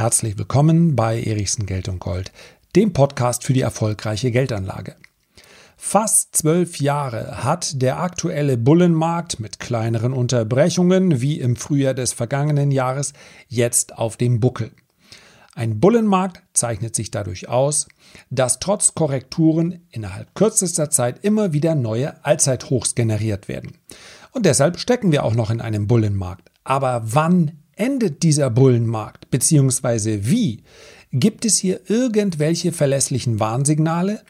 herzlich willkommen bei Erichsen Geld und Gold, dem Podcast für die erfolgreiche Geldanlage. Fast zwölf Jahre hat der aktuelle Bullenmarkt mit kleineren Unterbrechungen wie im Frühjahr des vergangenen Jahres jetzt auf dem Buckel. Ein Bullenmarkt zeichnet sich dadurch aus, dass trotz Korrekturen innerhalb kürzester Zeit immer wieder neue Allzeithochs generiert werden. Und deshalb stecken wir auch noch in einem Bullenmarkt. Aber wann endet dieser Bullenmarkt, beziehungsweise wie? Gibt es hier irgendwelche verlässlichen Warnsignale?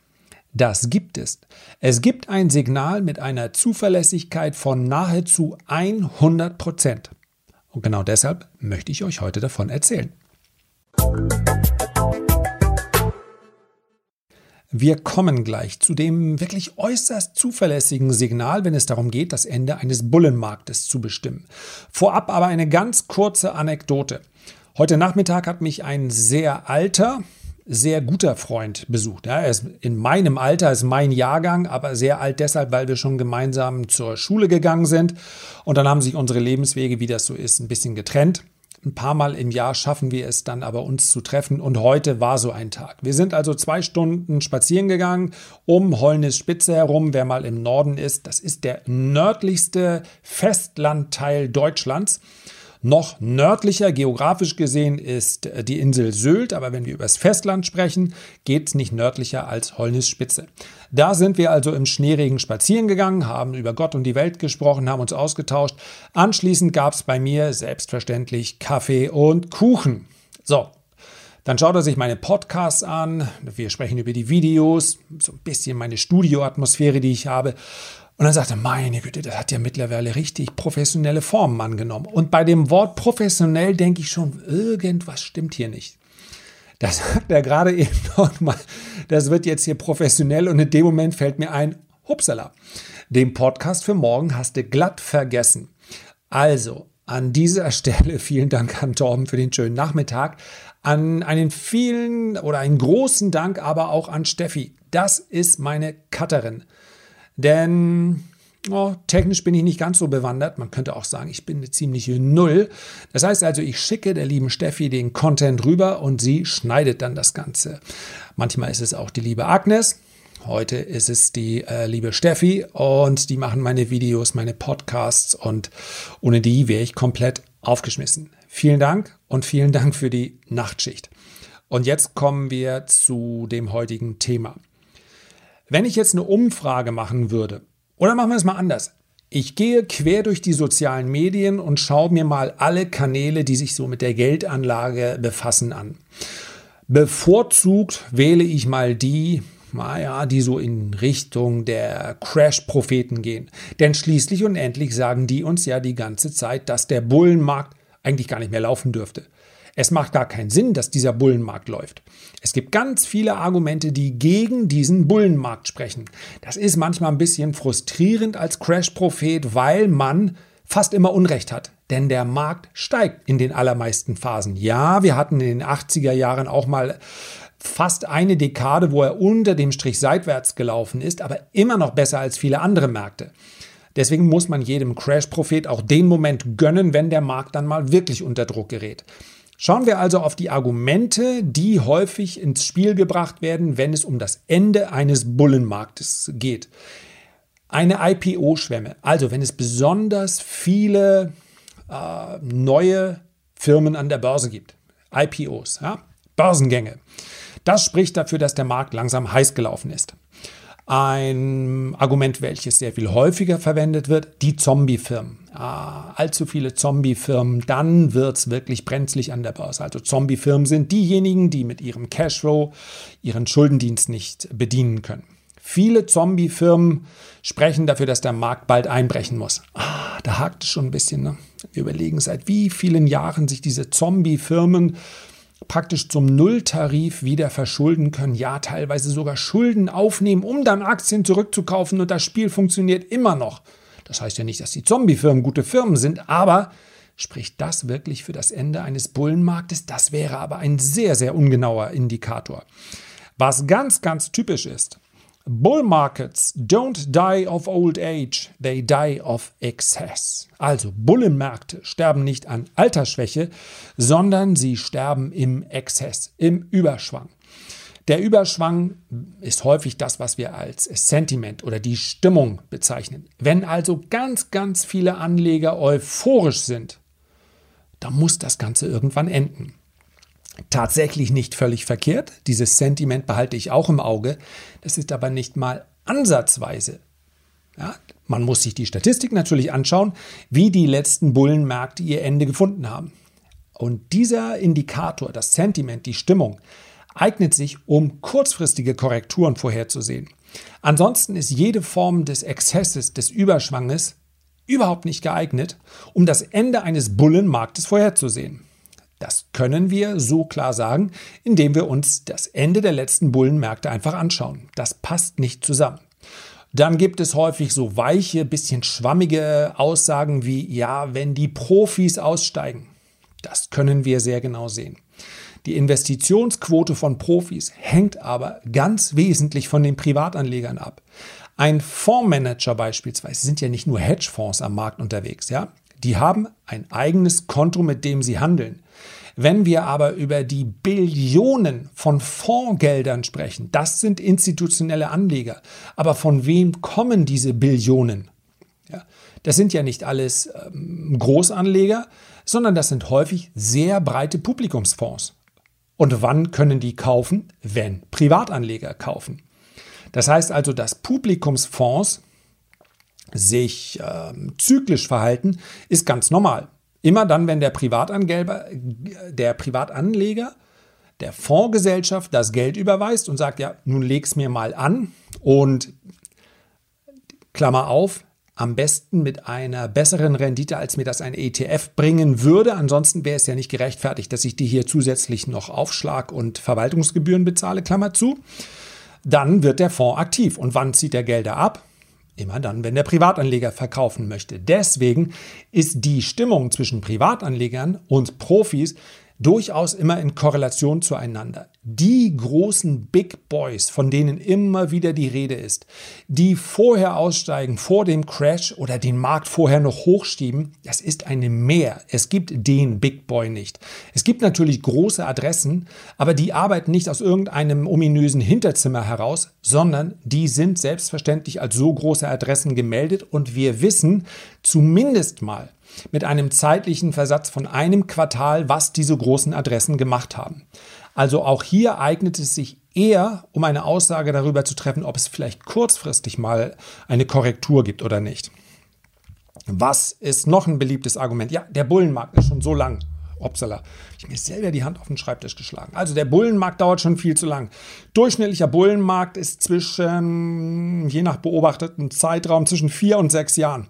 Das gibt es. Es gibt ein Signal mit einer Zuverlässigkeit von nahezu 100 Prozent. Und genau deshalb möchte ich euch heute davon erzählen. Wir kommen gleich zu dem wirklich äußerst zuverlässigen Signal, wenn es darum geht, das Ende eines Bullenmarktes zu bestimmen. Vorab aber eine ganz kurze Anekdote. Heute Nachmittag hat mich ein sehr alter, sehr guter Freund besucht. er ist in meinem Alter, ist mein Jahrgang, aber sehr alt deshalb, weil wir schon gemeinsam zur Schule gegangen sind. Und dann haben sich unsere Lebenswege, wie das so ist, ein bisschen getrennt. Ein paar Mal im Jahr schaffen wir es dann aber, uns zu treffen. Und heute war so ein Tag. Wir sind also zwei Stunden spazieren gegangen um Holnis Spitze herum. Wer mal im Norden ist, das ist der nördlichste Festlandteil Deutschlands. Noch nördlicher, geografisch gesehen, ist äh, die Insel Sylt, aber wenn wir über das Festland sprechen, geht es nicht nördlicher als Holnisspitze. Da sind wir also im Schneeregen spazieren gegangen, haben über Gott und die Welt gesprochen, haben uns ausgetauscht. Anschließend gab es bei mir selbstverständlich Kaffee und Kuchen. So, dann schaut er sich meine Podcasts an. Wir sprechen über die Videos, so ein bisschen meine Studioatmosphäre, die ich habe. Und dann sagt er, meine Güte, das hat ja mittlerweile richtig professionelle Formen angenommen. Und bei dem Wort professionell denke ich schon, irgendwas stimmt hier nicht. Das sagt er gerade eben nochmal. Das wird jetzt hier professionell und in dem Moment fällt mir ein, hupsala, den Podcast für morgen hast du glatt vergessen. Also, an dieser Stelle vielen Dank an Torben für den schönen Nachmittag. An einen vielen oder einen großen Dank aber auch an Steffi. Das ist meine Cutterin. Denn oh, technisch bin ich nicht ganz so bewandert. Man könnte auch sagen, ich bin eine ziemliche Null. Das heißt also, ich schicke der lieben Steffi den Content rüber und sie schneidet dann das Ganze. Manchmal ist es auch die liebe Agnes. Heute ist es die äh, liebe Steffi und die machen meine Videos, meine Podcasts und ohne die wäre ich komplett aufgeschmissen. Vielen Dank und vielen Dank für die Nachtschicht. Und jetzt kommen wir zu dem heutigen Thema. Wenn ich jetzt eine Umfrage machen würde, oder machen wir es mal anders. Ich gehe quer durch die sozialen Medien und schaue mir mal alle Kanäle, die sich so mit der Geldanlage befassen, an. Bevorzugt wähle ich mal die, naja, die so in Richtung der Crash-Propheten gehen. Denn schließlich und endlich sagen die uns ja die ganze Zeit, dass der Bullenmarkt eigentlich gar nicht mehr laufen dürfte. Es macht gar keinen Sinn, dass dieser Bullenmarkt läuft. Es gibt ganz viele Argumente, die gegen diesen Bullenmarkt sprechen. Das ist manchmal ein bisschen frustrierend als Crash-Prophet, weil man fast immer Unrecht hat. Denn der Markt steigt in den allermeisten Phasen. Ja, wir hatten in den 80er Jahren auch mal fast eine Dekade, wo er unter dem Strich seitwärts gelaufen ist, aber immer noch besser als viele andere Märkte. Deswegen muss man jedem Crash-Prophet auch den Moment gönnen, wenn der Markt dann mal wirklich unter Druck gerät. Schauen wir also auf die Argumente, die häufig ins Spiel gebracht werden, wenn es um das Ende eines Bullenmarktes geht. Eine IPO-Schwemme, also wenn es besonders viele äh, neue Firmen an der Börse gibt, IPOs, ja? Börsengänge. Das spricht dafür, dass der Markt langsam heiß gelaufen ist. Ein Argument, welches sehr viel häufiger verwendet wird, die Zombie-Firmen. Ah, allzu viele Zombie-Firmen, dann wird es wirklich brenzlig an der Börse. Also Zombie-Firmen sind diejenigen, die mit ihrem Cashflow ihren Schuldendienst nicht bedienen können. Viele Zombie-Firmen sprechen dafür, dass der Markt bald einbrechen muss. Ah, da hakt es schon ein bisschen. Ne? Wir überlegen, seit wie vielen Jahren sich diese Zombie-Firmen praktisch zum Nulltarif wieder verschulden können, ja teilweise sogar Schulden aufnehmen, um dann Aktien zurückzukaufen und das Spiel funktioniert immer noch. Das heißt ja nicht, dass die Zombie-Firmen gute Firmen sind, aber spricht das wirklich für das Ende eines Bullenmarktes? Das wäre aber ein sehr, sehr ungenauer Indikator. Was ganz, ganz typisch ist, Bull markets don't die of old age, they die of excess. Also Bullenmärkte sterben nicht an Altersschwäche, sondern sie sterben im Exzess, im Überschwang. Der Überschwang ist häufig das, was wir als Sentiment oder die Stimmung bezeichnen. Wenn also ganz, ganz viele Anleger euphorisch sind, dann muss das Ganze irgendwann enden tatsächlich nicht völlig verkehrt. Dieses Sentiment behalte ich auch im Auge. Das ist aber nicht mal ansatzweise. Ja, man muss sich die Statistik natürlich anschauen, wie die letzten Bullenmärkte ihr Ende gefunden haben. Und dieser Indikator, das Sentiment, die Stimmung, eignet sich, um kurzfristige Korrekturen vorherzusehen. Ansonsten ist jede Form des Exzesses, des Überschwanges überhaupt nicht geeignet, um das Ende eines Bullenmarktes vorherzusehen. Das können wir so klar sagen, indem wir uns das Ende der letzten Bullenmärkte einfach anschauen. Das passt nicht zusammen. Dann gibt es häufig so weiche, bisschen schwammige Aussagen wie, ja, wenn die Profis aussteigen. Das können wir sehr genau sehen. Die Investitionsquote von Profis hängt aber ganz wesentlich von den Privatanlegern ab. Ein Fondsmanager beispielsweise sind ja nicht nur Hedgefonds am Markt unterwegs, ja. Die haben ein eigenes Konto, mit dem sie handeln. Wenn wir aber über die Billionen von Fondsgeldern sprechen, das sind institutionelle Anleger. Aber von wem kommen diese Billionen? Ja, das sind ja nicht alles ähm, Großanleger, sondern das sind häufig sehr breite Publikumsfonds. Und wann können die kaufen? Wenn Privatanleger kaufen. Das heißt also, dass Publikumsfonds sich äh, zyklisch verhalten, ist ganz normal. Immer dann, wenn der Privatangeber, der Privatanleger der Fondsgesellschaft das Geld überweist und sagt, ja, nun leg's mir mal an und Klammer auf, am besten mit einer besseren Rendite, als mir das ein ETF bringen würde. Ansonsten wäre es ja nicht gerechtfertigt, dass ich die hier zusätzlich noch Aufschlag und Verwaltungsgebühren bezahle, Klammer zu. Dann wird der Fonds aktiv. Und wann zieht er Gelder ab? Immer dann, wenn der Privatanleger verkaufen möchte. Deswegen ist die Stimmung zwischen Privatanlegern und Profis durchaus immer in Korrelation zueinander. Die großen Big Boys, von denen immer wieder die Rede ist, die vorher aussteigen, vor dem Crash oder den Markt vorher noch hochschieben, das ist eine Mehr. Es gibt den Big Boy nicht. Es gibt natürlich große Adressen, aber die arbeiten nicht aus irgendeinem ominösen Hinterzimmer heraus, sondern die sind selbstverständlich als so große Adressen gemeldet und wir wissen zumindest mal, mit einem zeitlichen Versatz von einem Quartal, was diese großen Adressen gemacht haben. Also auch hier eignet es sich eher, um eine Aussage darüber zu treffen, ob es vielleicht kurzfristig mal eine Korrektur gibt oder nicht. Was ist noch ein beliebtes Argument? Ja, der Bullenmarkt ist schon so lang. Upsala, ich mir selber die Hand auf den Schreibtisch geschlagen. Also der Bullenmarkt dauert schon viel zu lang. Durchschnittlicher Bullenmarkt ist zwischen, je nach beobachteten Zeitraum, zwischen vier und sechs Jahren.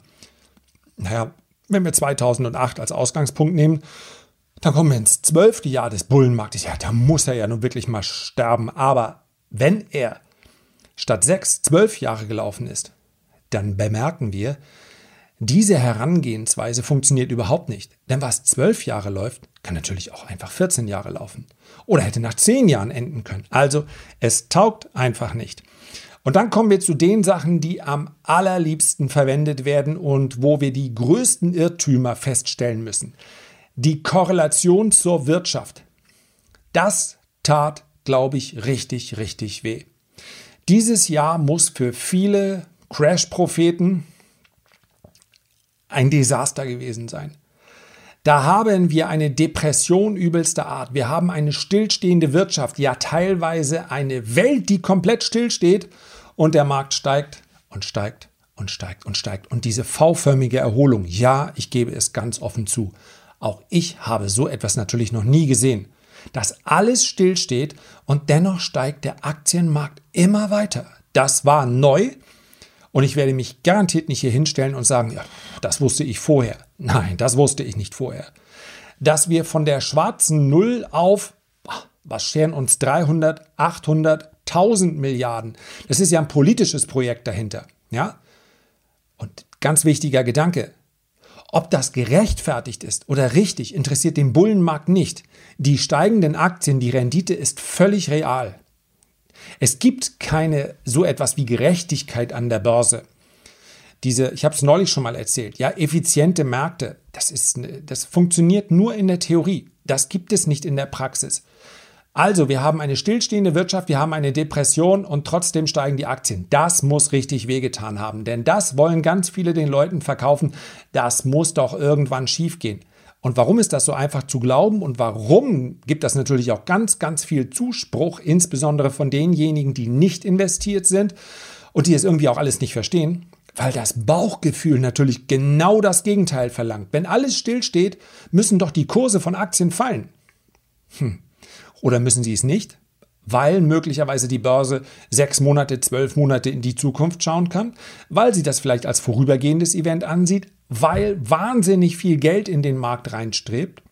Naja, wenn wir 2008 als Ausgangspunkt nehmen, dann kommen wir ins zwölfte Jahr des Bullenmarktes. Ja, da muss er ja nun wirklich mal sterben. Aber wenn er statt sechs, zwölf Jahre gelaufen ist, dann bemerken wir, diese Herangehensweise funktioniert überhaupt nicht. Denn was zwölf Jahre läuft, kann natürlich auch einfach 14 Jahre laufen. Oder hätte nach zehn Jahren enden können. Also es taugt einfach nicht. Und dann kommen wir zu den Sachen, die am allerliebsten verwendet werden und wo wir die größten Irrtümer feststellen müssen. Die Korrelation zur Wirtschaft. Das tat, glaube ich, richtig, richtig weh. Dieses Jahr muss für viele Crash-Propheten ein Desaster gewesen sein. Da haben wir eine Depression übelster Art. Wir haben eine stillstehende Wirtschaft, ja teilweise eine Welt, die komplett stillsteht und der Markt steigt und steigt und steigt und steigt. Und diese V-förmige Erholung, ja, ich gebe es ganz offen zu, auch ich habe so etwas natürlich noch nie gesehen. Dass alles stillsteht und dennoch steigt der Aktienmarkt immer weiter. Das war neu und ich werde mich garantiert nicht hier hinstellen und sagen, ja, das wusste ich vorher. Nein, das wusste ich nicht vorher. Dass wir von der schwarzen Null auf, was scheren uns 300, 800, 1000 Milliarden, das ist ja ein politisches Projekt dahinter. Ja? Und ganz wichtiger Gedanke, ob das gerechtfertigt ist oder richtig, interessiert den Bullenmarkt nicht. Die steigenden Aktien, die Rendite ist völlig real. Es gibt keine so etwas wie Gerechtigkeit an der Börse. Diese, ich habe es neulich schon mal erzählt, ja, effiziente Märkte, das ist, das funktioniert nur in der Theorie. Das gibt es nicht in der Praxis. Also, wir haben eine stillstehende Wirtschaft, wir haben eine Depression und trotzdem steigen die Aktien. Das muss richtig wehgetan haben, denn das wollen ganz viele den Leuten verkaufen. Das muss doch irgendwann schiefgehen. Und warum ist das so einfach zu glauben und warum gibt das natürlich auch ganz, ganz viel Zuspruch, insbesondere von denjenigen, die nicht investiert sind und die es irgendwie auch alles nicht verstehen? Weil das Bauchgefühl natürlich genau das Gegenteil verlangt. Wenn alles stillsteht, müssen doch die Kurse von Aktien fallen. Hm. Oder müssen sie es nicht? Weil möglicherweise die Börse sechs Monate, zwölf Monate in die Zukunft schauen kann, weil sie das vielleicht als vorübergehendes Event ansieht, weil wahnsinnig viel Geld in den Markt reinstrebt,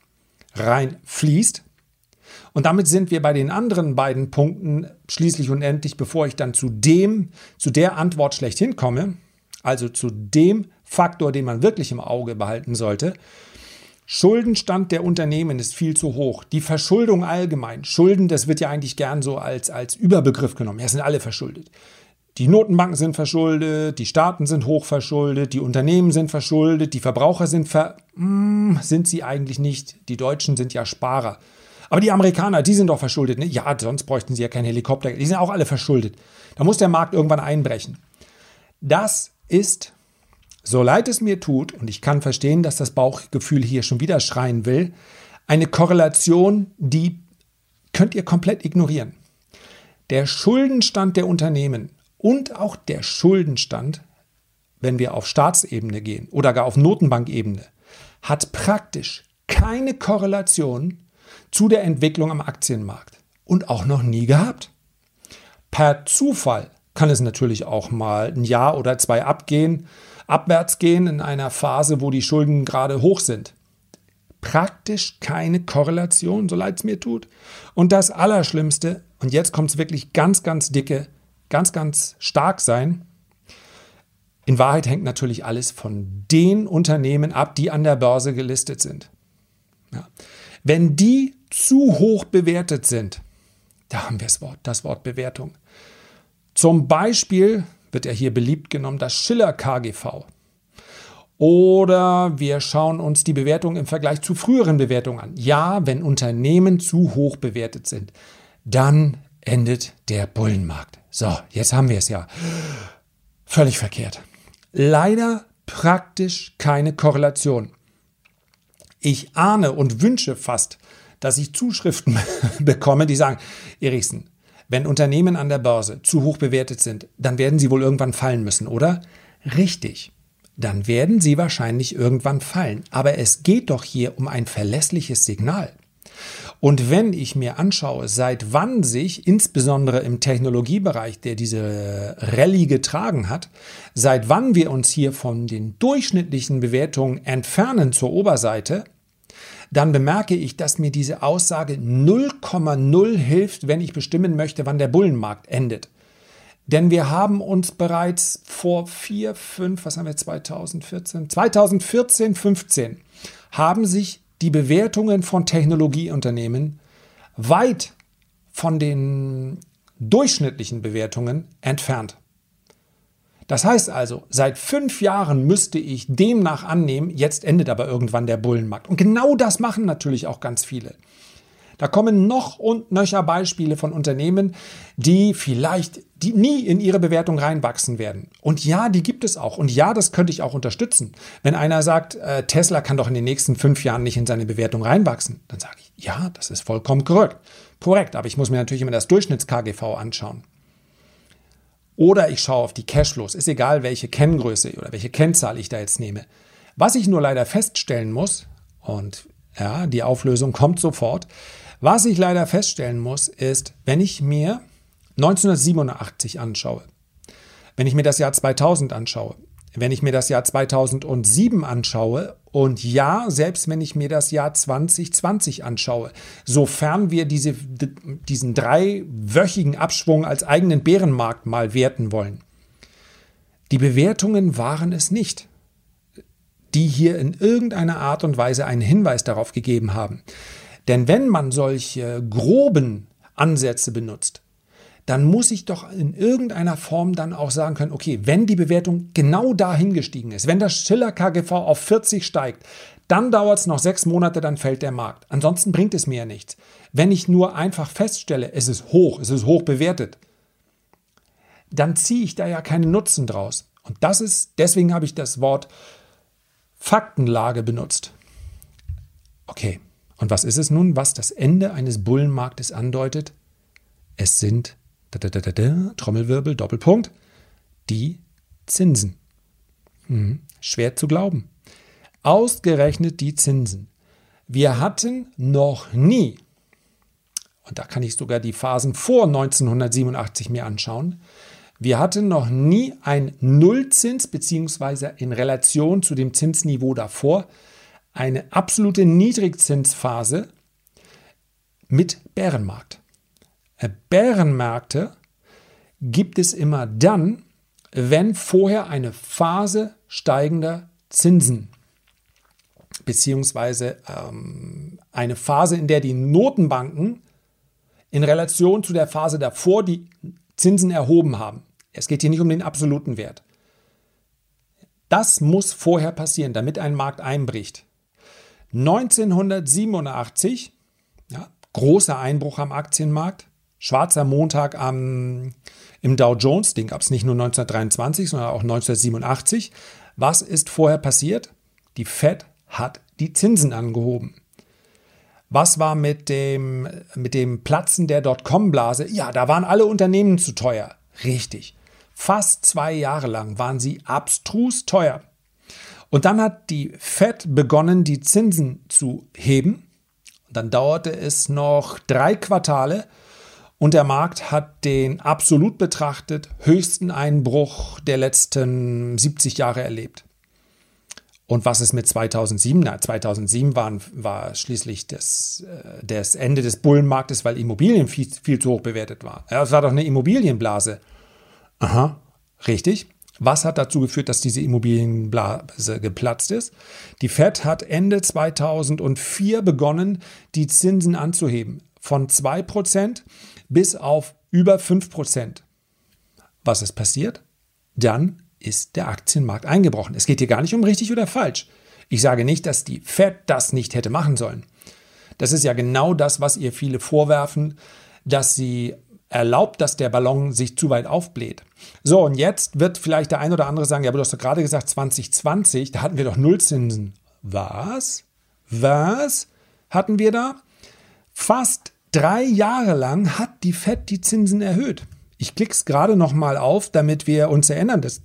reinfließt. Und damit sind wir bei den anderen beiden Punkten schließlich und endlich, bevor ich dann zu dem, zu der Antwort schlechthin komme, also zu dem Faktor, den man wirklich im Auge behalten sollte. Schuldenstand der Unternehmen ist viel zu hoch. Die Verschuldung allgemein. Schulden, das wird ja eigentlich gern so als, als Überbegriff genommen. Ja, sind alle verschuldet. Die Notenbanken sind verschuldet, die Staaten sind hochverschuldet, die Unternehmen sind verschuldet, die Verbraucher sind ver... Hm, sind sie eigentlich nicht. Die Deutschen sind ja Sparer. Aber die Amerikaner, die sind doch verschuldet. Ne? Ja, sonst bräuchten sie ja keinen Helikopter. Die sind auch alle verschuldet. Da muss der Markt irgendwann einbrechen. Das ist, so leid es mir tut, und ich kann verstehen, dass das Bauchgefühl hier schon wieder schreien will, eine Korrelation, die könnt ihr komplett ignorieren. Der Schuldenstand der Unternehmen und auch der Schuldenstand, wenn wir auf Staatsebene gehen oder gar auf Notenbankebene, hat praktisch keine Korrelation zu der Entwicklung am Aktienmarkt und auch noch nie gehabt. Per Zufall kann es natürlich auch mal ein Jahr oder zwei abgehen, abwärts gehen in einer Phase, wo die Schulden gerade hoch sind. Praktisch keine Korrelation, so leid es mir tut. Und das Allerschlimmste, und jetzt kommt es wirklich ganz, ganz dicke, ganz, ganz stark sein. In Wahrheit hängt natürlich alles von den Unternehmen ab, die an der Börse gelistet sind. Ja. Wenn die zu hoch bewertet sind, da haben wir das Wort, das Wort Bewertung. Zum Beispiel wird ja hier beliebt genommen das Schiller KGV. Oder wir schauen uns die Bewertung im Vergleich zu früheren Bewertungen an. Ja, wenn Unternehmen zu hoch bewertet sind, dann endet der Bullenmarkt. So, jetzt haben wir es ja. Völlig verkehrt. Leider praktisch keine Korrelation. Ich ahne und wünsche fast, dass ich Zuschriften bekomme, die sagen, Erichsen, wenn Unternehmen an der Börse zu hoch bewertet sind, dann werden sie wohl irgendwann fallen müssen, oder? Richtig. Dann werden sie wahrscheinlich irgendwann fallen. Aber es geht doch hier um ein verlässliches Signal. Und wenn ich mir anschaue, seit wann sich insbesondere im Technologiebereich, der diese Rallye getragen hat, seit wann wir uns hier von den durchschnittlichen Bewertungen entfernen zur Oberseite, dann bemerke ich, dass mir diese Aussage 0,0 hilft, wenn ich bestimmen möchte, wann der Bullenmarkt endet. Denn wir haben uns bereits vor vier, fünf, was haben wir 2014? 2014, 15 haben sich die Bewertungen von Technologieunternehmen weit von den durchschnittlichen Bewertungen entfernt. Das heißt also, seit fünf Jahren müsste ich demnach annehmen, jetzt endet aber irgendwann der Bullenmarkt. Und genau das machen natürlich auch ganz viele. Da kommen noch und nöcher Beispiele von Unternehmen, die vielleicht die nie in ihre Bewertung reinwachsen werden. Und ja, die gibt es auch. Und ja, das könnte ich auch unterstützen. Wenn einer sagt, äh, Tesla kann doch in den nächsten fünf Jahren nicht in seine Bewertung reinwachsen, dann sage ich, ja, das ist vollkommen korrekt. Korrekt, aber ich muss mir natürlich immer das Durchschnitts-KGV anschauen. Oder ich schaue auf die Cashflows. Ist egal, welche Kenngröße oder welche Kennzahl ich da jetzt nehme. Was ich nur leider feststellen muss, und ja, die Auflösung kommt sofort, was ich leider feststellen muss, ist, wenn ich mir 1987 anschaue, wenn ich mir das Jahr 2000 anschaue, wenn ich mir das Jahr 2007 anschaue und ja, selbst wenn ich mir das Jahr 2020 anschaue, sofern wir diese, diesen dreiwöchigen Abschwung als eigenen Bärenmarkt mal werten wollen, die Bewertungen waren es nicht, die hier in irgendeiner Art und Weise einen Hinweis darauf gegeben haben. Denn wenn man solche groben Ansätze benutzt, dann muss ich doch in irgendeiner Form dann auch sagen können, okay, wenn die Bewertung genau dahin gestiegen ist, wenn das Schiller KGV auf 40 steigt, dann dauert es noch sechs Monate, dann fällt der Markt. Ansonsten bringt es mir ja nichts. Wenn ich nur einfach feststelle, es ist hoch, es ist hoch bewertet, dann ziehe ich da ja keinen Nutzen draus. Und das ist, deswegen habe ich das Wort Faktenlage benutzt. Okay, und was ist es nun, was das Ende eines Bullenmarktes andeutet? Es sind, Trommelwirbel, Doppelpunkt, die Zinsen. Hm, schwer zu glauben. Ausgerechnet die Zinsen. Wir hatten noch nie, und da kann ich sogar die Phasen vor 1987 mir anschauen, wir hatten noch nie ein Nullzins beziehungsweise in Relation zu dem Zinsniveau davor eine absolute Niedrigzinsphase mit Bärenmarkt. Äh, Bärenmärkte gibt es immer dann, wenn vorher eine Phase steigender Zinsen beziehungsweise ähm, eine Phase, in der die Notenbanken in Relation zu der Phase davor die Zinsen erhoben haben. Es geht hier nicht um den absoluten Wert. Das muss vorher passieren, damit ein Markt einbricht. 1987, ja, großer Einbruch am Aktienmarkt, schwarzer Montag am, im Dow Jones, den gab es nicht nur 1923, sondern auch 1987. Was ist vorher passiert? Die Fed hat die Zinsen angehoben. Was war mit dem, mit dem Platzen der Dotcom-Blase? Ja, da waren alle Unternehmen zu teuer. Richtig. Fast zwei Jahre lang waren sie abstrus teuer. Und dann hat die Fed begonnen, die Zinsen zu heben. Dann dauerte es noch drei Quartale und der Markt hat den absolut betrachtet höchsten Einbruch der letzten 70 Jahre erlebt. Und was ist mit 2007? Na, 2007 waren, war schließlich das, äh, das Ende des Bullenmarktes, weil Immobilien viel, viel zu hoch bewertet waren. Ja, es war doch eine Immobilienblase. Aha, richtig. Was hat dazu geführt, dass diese Immobilienblase geplatzt ist? Die Fed hat Ende 2004 begonnen, die Zinsen anzuheben. Von 2% bis auf über 5%. Was ist passiert? Dann ist der Aktienmarkt eingebrochen. Es geht hier gar nicht um richtig oder falsch. Ich sage nicht, dass die Fed das nicht hätte machen sollen. Das ist ja genau das, was ihr viele vorwerfen, dass sie erlaubt, dass der Ballon sich zu weit aufbläht. So, und jetzt wird vielleicht der ein oder andere sagen, ja, aber du hast doch gerade gesagt, 2020, da hatten wir doch Nullzinsen. Was? Was hatten wir da? Fast drei Jahre lang hat die FED die Zinsen erhöht. Ich klicke es gerade noch mal auf, damit wir uns erinnern. Das,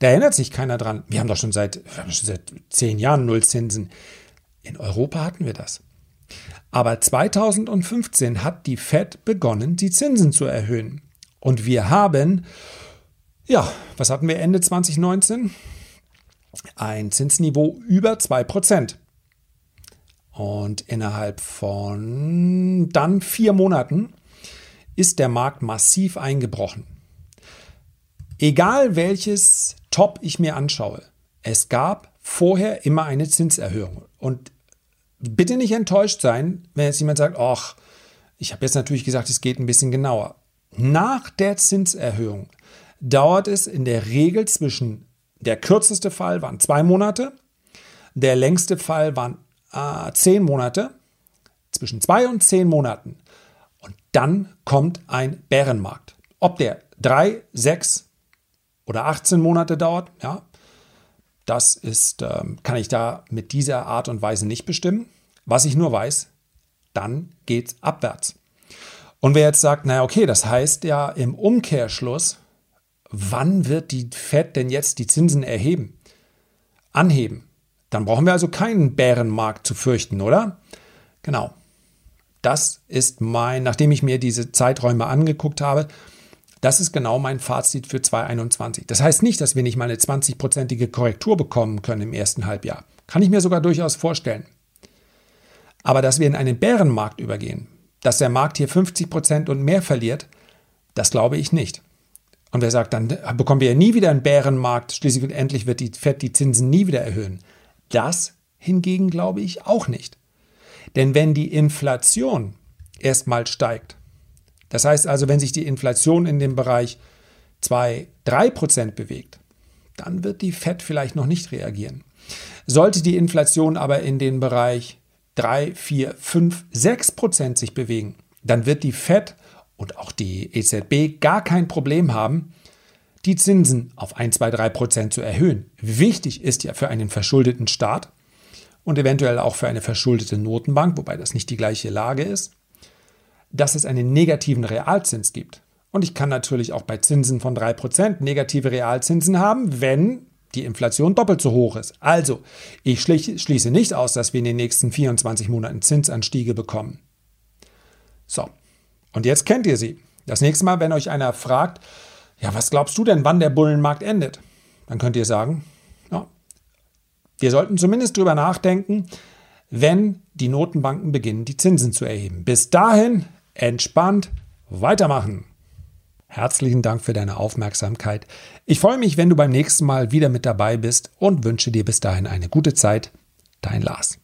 da erinnert sich keiner dran. Wir haben doch schon seit, schon seit zehn Jahren Nullzinsen. In Europa hatten wir das. Aber 2015 hat die Fed begonnen, die Zinsen zu erhöhen. Und wir haben, ja, was hatten wir Ende 2019? Ein Zinsniveau über 2%. Und innerhalb von dann vier Monaten ist der Markt massiv eingebrochen. Egal welches Top ich mir anschaue, es gab vorher immer eine Zinserhöhung. Und bitte nicht enttäuscht sein, wenn jetzt jemand sagt, ach, ich habe jetzt natürlich gesagt, es geht ein bisschen genauer. Nach der Zinserhöhung dauert es in der Regel zwischen, der kürzeste Fall waren zwei Monate, der längste Fall waren äh, zehn Monate, zwischen zwei und zehn Monaten. Und dann kommt ein Bärenmarkt. Ob der drei, sechs oder 18 Monate dauert, ja, das ist, ähm, kann ich da mit dieser Art und Weise nicht bestimmen. Was ich nur weiß, dann geht es abwärts. Und wer jetzt sagt, naja, okay, das heißt ja im Umkehrschluss, wann wird die Fed denn jetzt die Zinsen erheben? Anheben. Dann brauchen wir also keinen Bärenmarkt zu fürchten, oder? Genau. Das ist mein, nachdem ich mir diese Zeiträume angeguckt habe, das ist genau mein Fazit für 2021. Das heißt nicht, dass wir nicht mal eine 20-prozentige Korrektur bekommen können im ersten Halbjahr. Kann ich mir sogar durchaus vorstellen. Aber dass wir in einen Bärenmarkt übergehen, dass der Markt hier 50 Prozent und mehr verliert, das glaube ich nicht. Und wer sagt, dann bekommen wir ja nie wieder einen Bärenmarkt, schließlich und endlich wird die FED die Zinsen nie wieder erhöhen. Das hingegen glaube ich auch nicht. Denn wenn die Inflation erstmal steigt, Das heißt also, wenn sich die Inflation in dem Bereich 2, 3 Prozent bewegt, dann wird die Fed vielleicht noch nicht reagieren. Sollte die Inflation aber in den Bereich 3, 4, 5, 6 Prozent sich bewegen, dann wird die Fed und auch die EZB gar kein Problem haben, die Zinsen auf 1, 2, 3 Prozent zu erhöhen. Wichtig ist ja für einen verschuldeten Staat und eventuell auch für eine verschuldete Notenbank, wobei das nicht die gleiche Lage ist, dass es einen negativen Realzins gibt. Und ich kann natürlich auch bei Zinsen von 3% negative Realzinsen haben, wenn die Inflation doppelt so hoch ist. Also, ich schließe nicht aus, dass wir in den nächsten 24 Monaten Zinsanstiege bekommen. So, und jetzt kennt ihr sie. Das nächste Mal, wenn euch einer fragt, ja, was glaubst du denn, wann der Bullenmarkt endet? Dann könnt ihr sagen, ja, wir sollten zumindest drüber nachdenken, wenn die Notenbanken beginnen, die Zinsen zu erheben. Bis dahin entspannt weitermachen. Herzlichen Dank für deine Aufmerksamkeit. Ich freue mich, wenn du beim nächsten Mal wieder mit dabei bist und wünsche dir bis dahin eine gute Zeit. Dein Lars.